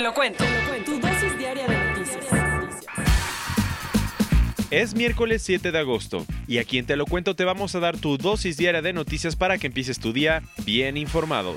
Te lo cuento. Tu dosis diaria de noticias. Es miércoles 7 de agosto y aquí en Te lo cuento te vamos a dar tu dosis diaria de noticias para que empieces tu día bien informado.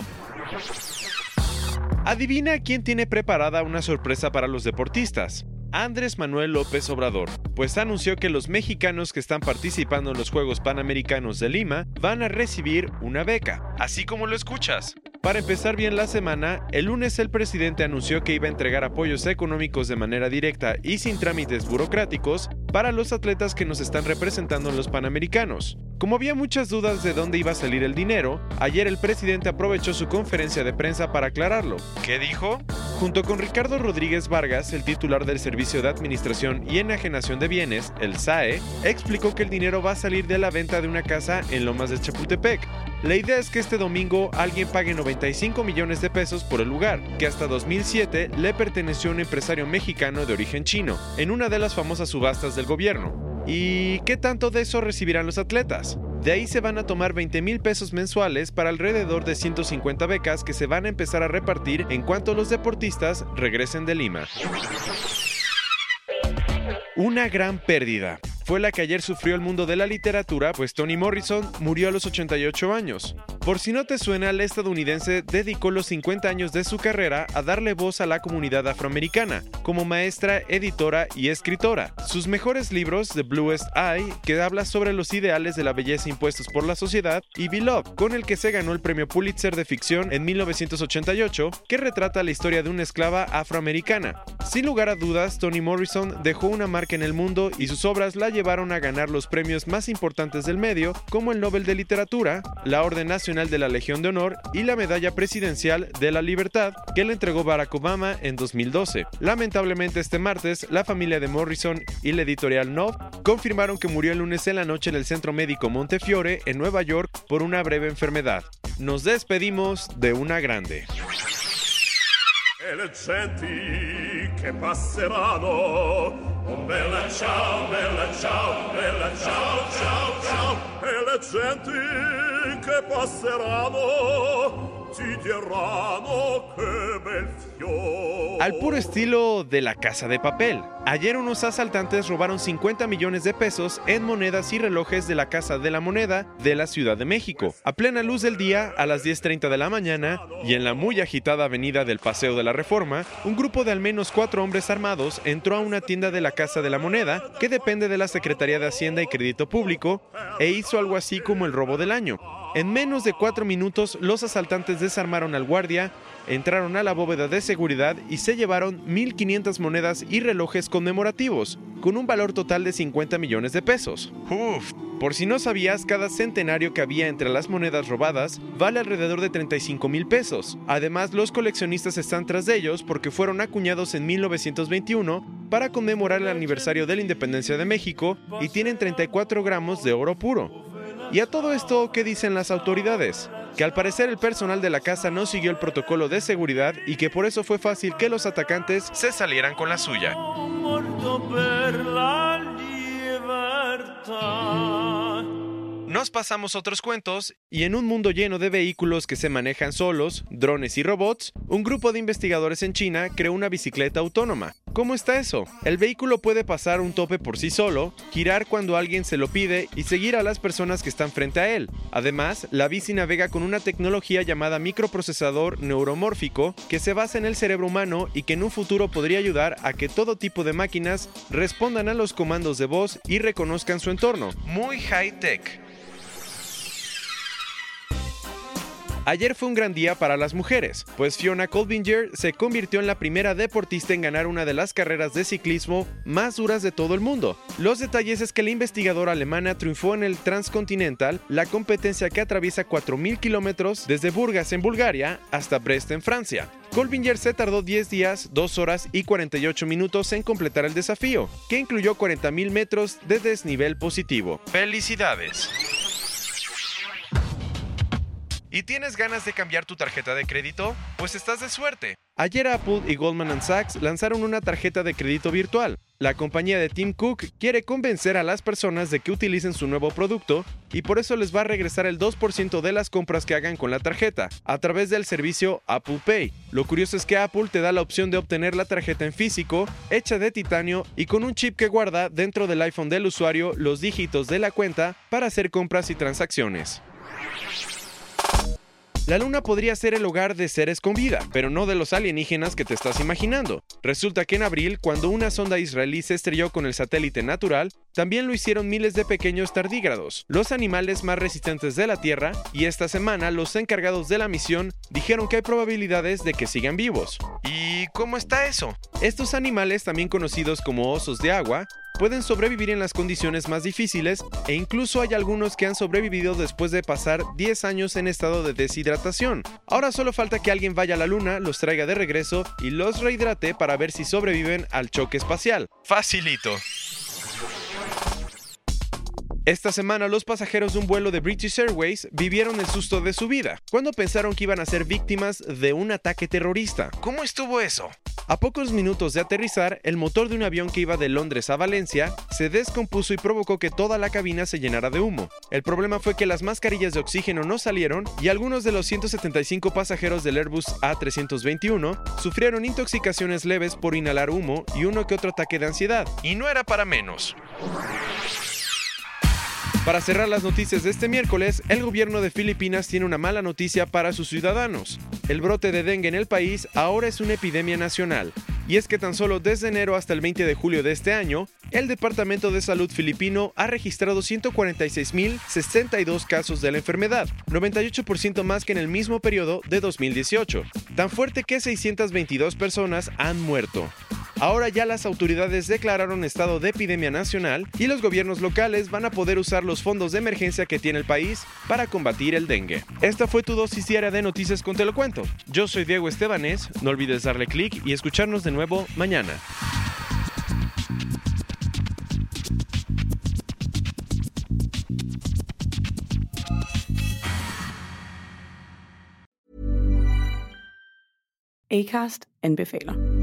Adivina quién tiene preparada una sorpresa para los deportistas. Andrés Manuel López Obrador, pues anunció que los mexicanos que están participando en los Juegos Panamericanos de Lima van a recibir una beca, así como lo escuchas. Para empezar bien la semana, el lunes el presidente anunció que iba a entregar apoyos económicos de manera directa y sin trámites burocráticos para los atletas que nos están representando en los Panamericanos. Como había muchas dudas de dónde iba a salir el dinero, ayer el presidente aprovechó su conferencia de prensa para aclararlo. ¿Qué dijo? Junto con Ricardo Rodríguez Vargas, el titular del Servicio de Administración y Enajenación de Bienes, el SAE, explicó que el dinero va a salir de la venta de una casa en Lomas de Chapultepec. La idea es que este domingo alguien pague 95 millones de pesos por el lugar, que hasta 2007 le perteneció a un empresario mexicano de origen chino, en una de las famosas subastas del gobierno. ¿Y qué tanto de eso recibirán los atletas? De ahí se van a tomar 20 mil pesos mensuales para alrededor de 150 becas que se van a empezar a repartir en cuanto los deportistas regresen de Lima. Una gran pérdida fue la que ayer sufrió el mundo de la literatura, pues Toni Morrison murió a los 88 años. Por si no te suena, la estadounidense dedicó los 50 años de su carrera a darle voz a la comunidad afroamericana, como maestra, editora y escritora. Sus mejores libros, The Bluest Eye, que habla sobre los ideales de la belleza impuestos por la sociedad, y Beloved, con el que se ganó el premio Pulitzer de ficción en 1988, que retrata la historia de una esclava afroamericana. Sin lugar a dudas, Toni Morrison dejó una marca en el mundo y sus obras la llevaron a ganar los premios más importantes del medio, como el Nobel de Literatura, la Orden Nacional de la Legión de Honor y la Medalla Presidencial de la Libertad, que le entregó Barack Obama en 2012. Lamentablemente este martes, la familia de Morrison y la editorial Nov confirmaron que murió el lunes en la noche en el Centro Médico Montefiore, en Nueva York, por una breve enfermedad. Nos despedimos de una grande. Al puro estilo de la casa de papel. Ayer unos asaltantes robaron 50 millones de pesos en monedas y relojes de la Casa de la Moneda de la Ciudad de México. A plena luz del día, a las 10.30 de la mañana, y en la muy agitada avenida del Paseo de la Reforma, un grupo de al menos cuatro hombres armados entró a una tienda de la Casa de la Moneda, que depende de la Secretaría de Hacienda y Crédito Público, e hizo algo así como el robo del año. En menos de cuatro minutos, los asaltantes desarmaron al guardia, entraron a la bóveda de seguridad y se llevaron 1.500 monedas y relojes conmemorativos, con un valor total de 50 millones de pesos. Uf, por si no sabías, cada centenario que había entre las monedas robadas vale alrededor de 35 mil pesos. Además, los coleccionistas están tras de ellos porque fueron acuñados en 1921 para conmemorar el aniversario de la independencia de México y tienen 34 gramos de oro puro. Y a todo esto, ¿qué dicen las autoridades? Que al parecer el personal de la casa no siguió el protocolo de seguridad y que por eso fue fácil que los atacantes se salieran con la suya. Pasamos otros cuentos y en un mundo lleno de vehículos que se manejan solos, drones y robots, un grupo de investigadores en China creó una bicicleta autónoma. ¿Cómo está eso? El vehículo puede pasar un tope por sí solo, girar cuando alguien se lo pide y seguir a las personas que están frente a él. Además, la bici navega con una tecnología llamada microprocesador neuromórfico que se basa en el cerebro humano y que en un futuro podría ayudar a que todo tipo de máquinas respondan a los comandos de voz y reconozcan su entorno. Muy high tech. Ayer fue un gran día para las mujeres, pues Fiona Kolbinger se convirtió en la primera deportista en ganar una de las carreras de ciclismo más duras de todo el mundo. Los detalles es que la investigadora alemana triunfó en el Transcontinental, la competencia que atraviesa 4.000 kilómetros desde Burgas en Bulgaria hasta Brest en Francia. Kolbinger se tardó 10 días, 2 horas y 48 minutos en completar el desafío, que incluyó 40.000 metros de desnivel positivo. ¡Felicidades! ¿Y tienes ganas de cambiar tu tarjeta de crédito? Pues estás de suerte. Ayer Apple y Goldman Sachs lanzaron una tarjeta de crédito virtual. La compañía de Tim Cook quiere convencer a las personas de que utilicen su nuevo producto y por eso les va a regresar el 2% de las compras que hagan con la tarjeta a través del servicio Apple Pay. Lo curioso es que Apple te da la opción de obtener la tarjeta en físico, hecha de titanio y con un chip que guarda dentro del iPhone del usuario los dígitos de la cuenta para hacer compras y transacciones. La Luna podría ser el hogar de seres con vida, pero no de los alienígenas que te estás imaginando. Resulta que en abril, cuando una sonda israelí se estrelló con el satélite natural, también lo hicieron miles de pequeños tardígrados, los animales más resistentes de la Tierra, y esta semana los encargados de la misión dijeron que hay probabilidades de que sigan vivos. ¿Y cómo está eso? Estos animales, también conocidos como osos de agua, pueden sobrevivir en las condiciones más difíciles e incluso hay algunos que han sobrevivido después de pasar 10 años en estado de deshidratación. Ahora solo falta que alguien vaya a la luna, los traiga de regreso y los rehidrate para ver si sobreviven al choque espacial. Facilito. Esta semana los pasajeros de un vuelo de British Airways vivieron el susto de su vida, cuando pensaron que iban a ser víctimas de un ataque terrorista. ¿Cómo estuvo eso? A pocos minutos de aterrizar, el motor de un avión que iba de Londres a Valencia se descompuso y provocó que toda la cabina se llenara de humo. El problema fue que las mascarillas de oxígeno no salieron y algunos de los 175 pasajeros del Airbus A321 sufrieron intoxicaciones leves por inhalar humo y uno que otro ataque de ansiedad. Y no era para menos. Para cerrar las noticias de este miércoles, el gobierno de Filipinas tiene una mala noticia para sus ciudadanos. El brote de dengue en el país ahora es una epidemia nacional. Y es que tan solo desde enero hasta el 20 de julio de este año, el Departamento de Salud filipino ha registrado 146.062 casos de la enfermedad, 98% más que en el mismo periodo de 2018, tan fuerte que 622 personas han muerto. Ahora ya las autoridades declararon estado de epidemia nacional y los gobiernos locales van a poder usar los fondos de emergencia que tiene el país para combatir el dengue. Esta fue tu dosis diaria de noticias con Te lo cuento. Yo soy Diego Estebanés, no olvides darle clic y escucharnos de nuevo mañana. Acast anbefaler.